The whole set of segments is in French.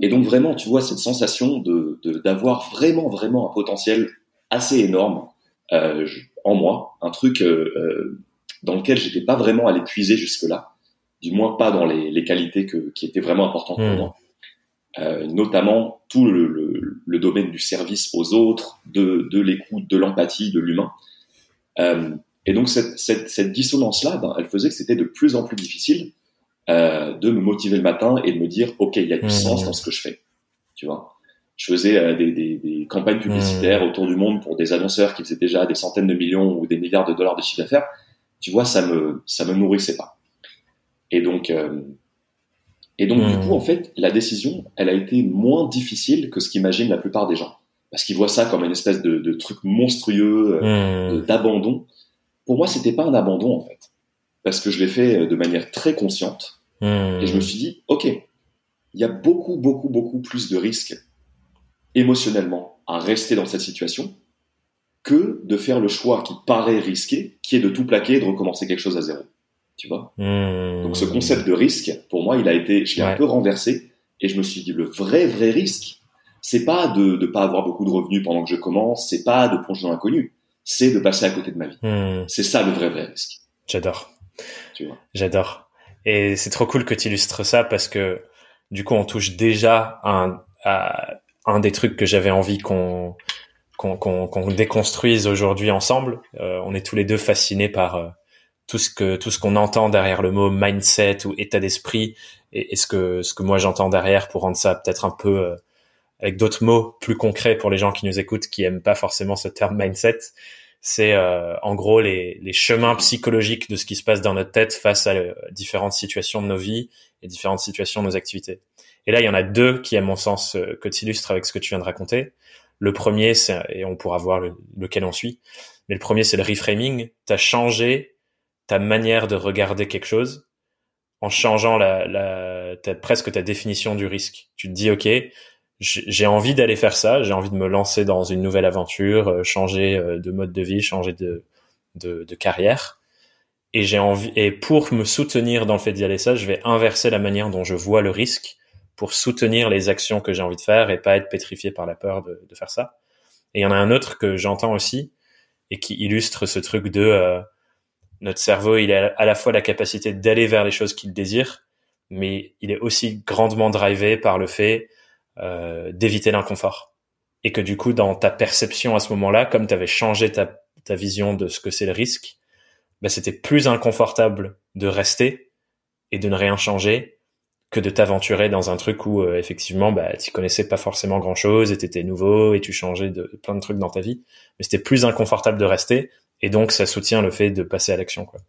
Et donc vraiment, tu vois cette sensation de d'avoir vraiment vraiment un potentiel assez énorme euh, en moi, un truc euh, euh, dans lequel j'étais pas vraiment allé puiser jusque-là, du moins pas dans les, les qualités que, qui étaient vraiment importantes pour Hmm. moi. Euh, notamment tout le, le, le domaine du service aux autres, de, de l'écoute, de l'empathie, de l'humain. Euh, et donc cette, cette, cette dissonance-là, ben, elle faisait que c'était de plus en plus difficile euh, de me motiver le matin et de me dire, ok, il y a du Mhm. sens dans ce que je fais. Tu vois, je faisais euh, des, des, des campagnes publicitaires autour du monde pour des annonceurs qui faisaient déjà des centaines de millions ou des milliards de dollars de chiffre d'affaires. Tu vois, ça me ça me nourrissait pas. Et donc euh, et donc du coup, en fait, la décision, elle a été moins difficile que ce qu'imaginent la plupart des gens, parce qu'ils voient ça comme une espèce de, de truc monstrueux, euh, d'abandon. Pour moi, c'était pas un abandon en fait, parce que je l'ai fait de manière très consciente Hmm. et je me suis dit, ok, il y a beaucoup, beaucoup, beaucoup plus de risques émotionnellement à rester dans cette situation que de faire le choix qui paraît risqué, qui est de tout plaquer et de recommencer quelque chose à zéro. Tu vois? Hmm. Donc ce concept de risque, pour moi, il a été, je l'ai un peu renversé et je me suis dit, le vrai, vrai risque, c'est pas de ne pas avoir beaucoup de revenus pendant que je commence, c'est pas de plonger dans l'inconnu, c'est de passer à côté de ma vie. Hmm. C'est ça le vrai, vrai risque. J'adore. Tu vois? J'adore. Et c'est trop cool que tu illustres ça parce que du coup, on touche déjà à un, un des trucs que j'avais envie qu'on qu'on qu'on qu'on déconstruise aujourd'hui ensemble. Euh, on est tous les deux fascinés par euh, tout ce que tout ce qu'on entend derrière le mot mindset ou état d'esprit et, et ce que ce que moi j'entends derrière pour rendre ça peut-être un peu euh, avec d'autres mots plus concrets pour les gens qui nous écoutent qui aiment pas forcément ce terme mindset c'est euh, en gros les, les chemins psychologiques de ce qui se passe dans notre tête face à euh, différentes situations de nos vies et différentes situations de nos activités. Et là, il y en a deux qui, à mon sens, euh, que tu illustres avec ce que tu viens de raconter. Le premier, c'est, et on pourra voir le- lequel on suit, mais le premier, c'est le reframing. Tu as changé ta manière de regarder quelque chose en changeant la, la, presque ta définition du risque. Tu te dis, OK, j'ai envie d'aller faire ça, j'ai envie de me lancer dans une nouvelle aventure, euh, changer euh, de mode de vie, changer de, de, de carrière. Et j'ai envie, et pour me soutenir dans le fait d'y aller ça, je vais inverser la manière dont je vois le risque pour soutenir les actions que j'ai envie de faire et pas être pétrifié par la peur de, de faire ça. Et il y en a un autre que j'entends aussi et qui illustre ce truc de euh, notre cerveau, il a à la fois la capacité d'aller vers les choses qu'il désire, mais il est aussi grandement drivé par le fait euh, d'éviter l'inconfort. Et que du coup, dans ta perception à ce moment-là, comme tu avais changé ta, ta vision de ce que c'est le risque, bah, c'était plus inconfortable de rester et de ne rien changer que de t'aventurer dans un truc où euh, effectivement bah, tu connaissais pas forcément grand-chose et t'étais nouveau et tu changeais de plein de trucs dans ta vie. Mais c'était plus inconfortable de rester et donc ça soutient le fait de passer à l'action. quoi.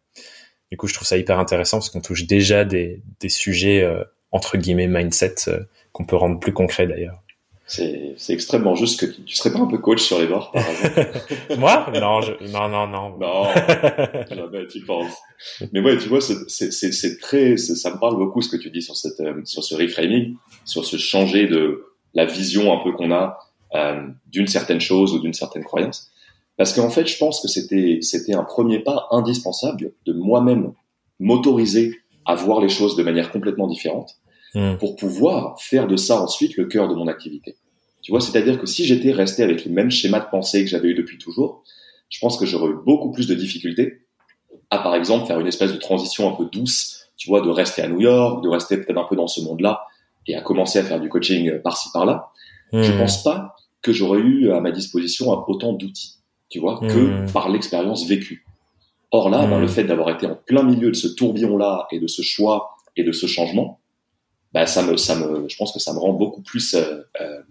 Du coup, je trouve ça hyper intéressant parce qu'on touche déjà des, des sujets euh, entre guillemets mindset euh, qu'on peut rendre plus concrets d'ailleurs. C'est extrêmement juste que tu, tu serais pas un peu coach sur les bords, par exemple. Moi? Non, je, non, non, non. Non, jamais tu penses. Mais ouais, tu vois, c'est- très, ça me parle beaucoup ce que tu dis sur cette, euh, sur ce reframing, sur ce changer de la vision un peu qu'on a euh, d'une certaine chose ou d'une certaine croyance. Parce qu'en fait, je pense que c'était, c'était un premier pas indispensable de moi-même m'autoriser à voir les choses de manière complètement différente Hmm. pour pouvoir faire de ça ensuite le cœur de mon activité. Tu vois, c'est-à-dire que si j'étais resté avec le même schéma de pensée que j'avais eu depuis toujours, je pense que j'aurais eu beaucoup plus de difficultés à, par exemple, faire une espèce de transition un peu douce, tu vois, de rester à New York, de rester peut-être un peu dans ce monde-là et à commencer à faire du coaching euh, par-ci par-là. Je Hmm. pense pas que j'aurais eu à ma disposition autant d'outils, tu vois, que Hmm. par l'expérience vécue. Or là, ben, Hmm. le fait d'avoir été en plein milieu de ce tourbillon-là et de ce choix et de ce changement, bah, ça me, ça me, je pense que ça me rend beaucoup plus euh, euh,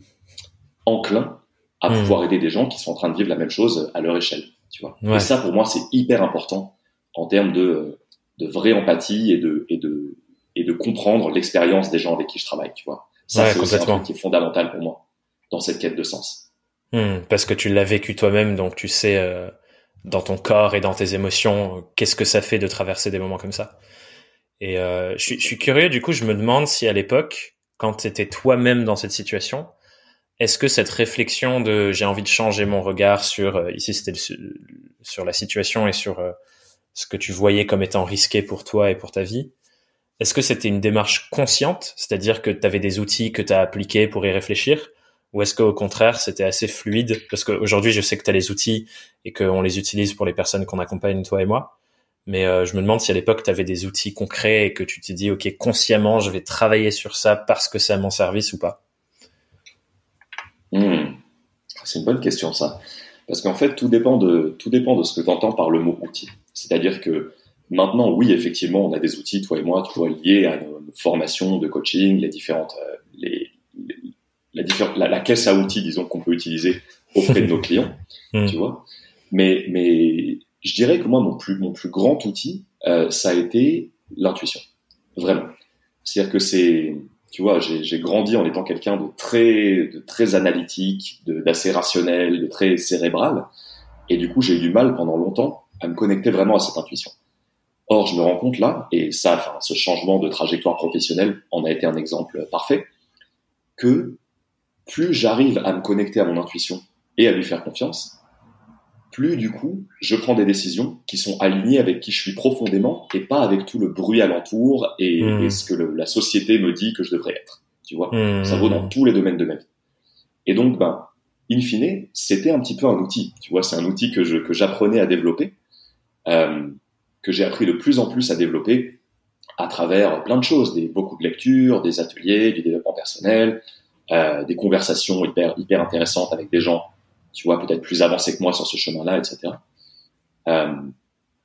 enclin à Hmm. pouvoir aider des gens qui sont en train de vivre la même chose à leur échelle. Tu vois. Ouais. Et ça, pour moi, c'est hyper important en termes de, de vraie empathie et de, et de, et de comprendre l'expérience des gens avec qui je travaille. Tu vois. Ça, Ouais, c'est aussi un truc qui est fondamental pour moi dans cette quête de sens. Hmm, parce que tu l'as vécu toi-même, donc tu sais euh, dans ton corps et dans tes émotions qu'est-ce que ça fait de traverser des moments comme ça. Et euh, je, suis, je suis curieux, du coup, je me demande si à l'époque, quand tu étais toi-même dans cette situation, est-ce que cette réflexion de j'ai envie de changer mon regard sur euh, ici c'était sur la situation et sur euh, ce que tu voyais comme étant risqué pour toi et pour ta vie, est-ce que c'était une démarche consciente, c'est-à-dire que tu avais des outils que tu as appliqués pour y réfléchir, ou est-ce qu'au contraire, c'était assez fluide? Parce qu'aujourd'hui, je sais que tu as les outils et qu'on les utilise pour les personnes qu'on accompagne, toi et moi. Mais euh, je me demande si à l'époque, tu avais des outils concrets et que tu t'es dit, OK, consciemment, je vais travailler sur ça parce que c'est à mon service ou pas. Hmm. C'est une bonne question, ça. Parce qu'en fait, tout dépend de, tout dépend de ce que tu entends par le mot outil. C'est-à-dire que maintenant, oui, effectivement, on a des outils, toi et moi, tu vois, liés à nos, formations de coaching, les différentes, euh, les, la, la, caisse à outils, disons, qu'on peut utiliser auprès de nos clients, hmm. tu vois. Mais, mais je dirais que moi, mon plus, grand outil, euh, ça a été l'intuition. Vraiment. C'est-à-dire que c'est, tu vois, j'ai grandi en étant quelqu'un de très, de très analytique, d'assez rationnel, de très cérébral. Et du coup, j'ai eu du mal pendant longtemps à me connecter vraiment à cette intuition. Or, je me rends compte là, et ça, enfin, ce changement de trajectoire professionnelle en a été un exemple parfait, que plus j'arrive à me connecter à mon intuition et à lui faire confiance, plus du coup, je prends des décisions qui sont alignées avec qui je suis profondément et pas avec tout le bruit alentour et, hmm. et ce que le, la société me dit que je devrais être. Tu vois, hmm. ça vaut dans tous les domaines de ma vie. Et donc, ben, in fine, c'était un petit peu un outil. Tu vois, c'est un outil que je que j'apprenais à développer, euh, que j'ai appris de plus en plus à développer à travers plein de choses, des beaucoup de lectures, des ateliers, du développement personnel, euh, des conversations hyper hyper intéressantes avec des gens, tu vois, peut-être plus avancés que moi sur ce chemin-là, etc. Euh,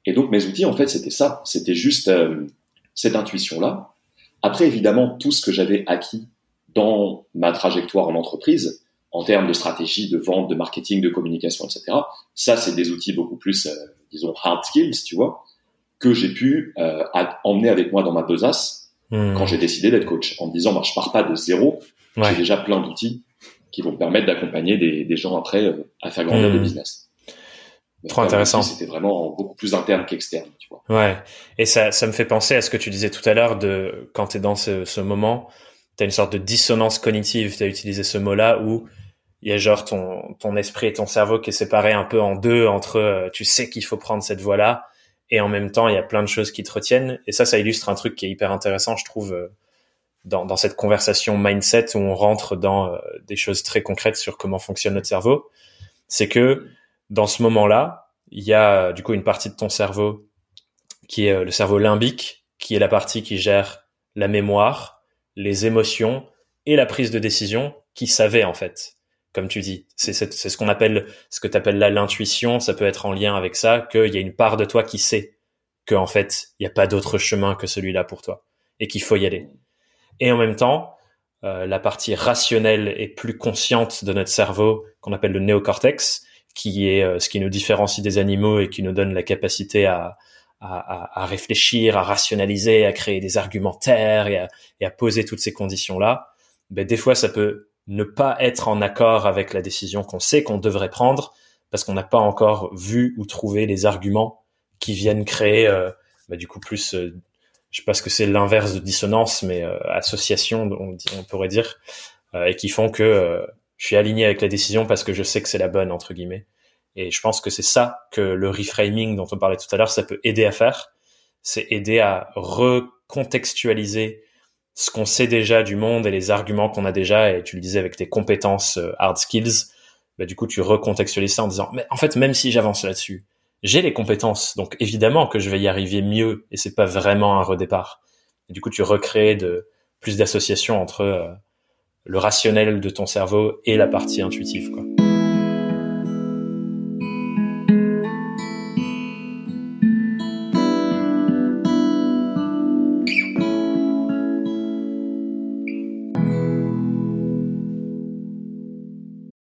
et donc mes outils, en fait, c'était ça, c'était juste euh, cette intuition-là. Après, évidemment, tout ce que j'avais acquis dans ma trajectoire en entreprise, en termes de stratégie, de vente, de marketing, de communication, etc. Ça, c'est des outils beaucoup plus, euh, disons, hard skills, tu vois, que j'ai pu euh, emmener avec moi dans ma besace hmm. quand j'ai décidé d'être coach, en me disant, bah, je pars pas de zéro, j'ai déjà plein d'outils qui vont permettre d'accompagner des, des, gens après euh, à faire grandir mmh. le business. Trop intéressant. C'était vraiment beaucoup plus interne qu'externe, tu vois. Ouais. Et ça, ça me fait penser à ce que tu disais tout à l'heure de quand tu es dans ce, ce moment, tu as une sorte de dissonance cognitive. Tu as utilisé ce mot-là où il y a genre ton, ton esprit et ton cerveau qui est séparé un peu en deux entre euh, tu sais qu'il faut prendre cette voie-là et en même temps il y a plein de choses qui te retiennent. Et ça, ça illustre un truc qui est hyper intéressant, je trouve, euh, dans, dans, cette conversation mindset où on rentre dans euh, des choses très concrètes sur comment fonctionne notre cerveau, c'est que dans ce moment-là, il y a du coup une partie de ton cerveau qui est euh, le cerveau limbique, qui est la partie qui gère la mémoire, les émotions et la prise de décision, qui savait en fait, comme tu dis. C'est ce qu'on appelle, ce que tu appelles là l'intuition, ça peut être en lien avec ça, qu'il y a une part de toi qui sait que en fait, il n'y a pas d'autre chemin que celui-là pour toi et qu'il faut y aller. Et en même temps, euh, la partie rationnelle et plus consciente de notre cerveau, qu'on appelle le néocortex, qui est euh, ce qui nous différencie des animaux et qui nous donne la capacité à, à, réfléchir, à rationaliser, à créer des argumentaires et à, et à poser toutes ces conditions-là, ben, des fois, ça peut ne pas être en accord avec la décision qu'on sait qu'on devrait prendre parce qu'on n'a pas encore vu ou trouvé les arguments qui viennent créer euh, ben, du coup plus euh, je sais pas ce que c'est l'inverse de dissonance, mais euh, association, on, pourrait dire, euh, et qui font que euh, je suis aligné avec la décision parce que je sais que c'est la bonne entre guillemets. Et je pense que c'est ça que le reframing dont on parlait tout à l'heure, ça peut aider à faire. C'est aider à recontextualiser ce qu'on sait déjà du monde et les arguments qu'on a déjà. Et tu le disais avec tes compétences hard skills, bah, du coup tu recontextualises ça en disant mais en fait même si j'avance là-dessus, j'ai les compétences, donc évidemment que je vais y arriver mieux et c'est pas vraiment un redépart. du coup, tu recrées de plus d'associations entre euh, le rationnel de ton cerveau et la partie intuitive, quoi.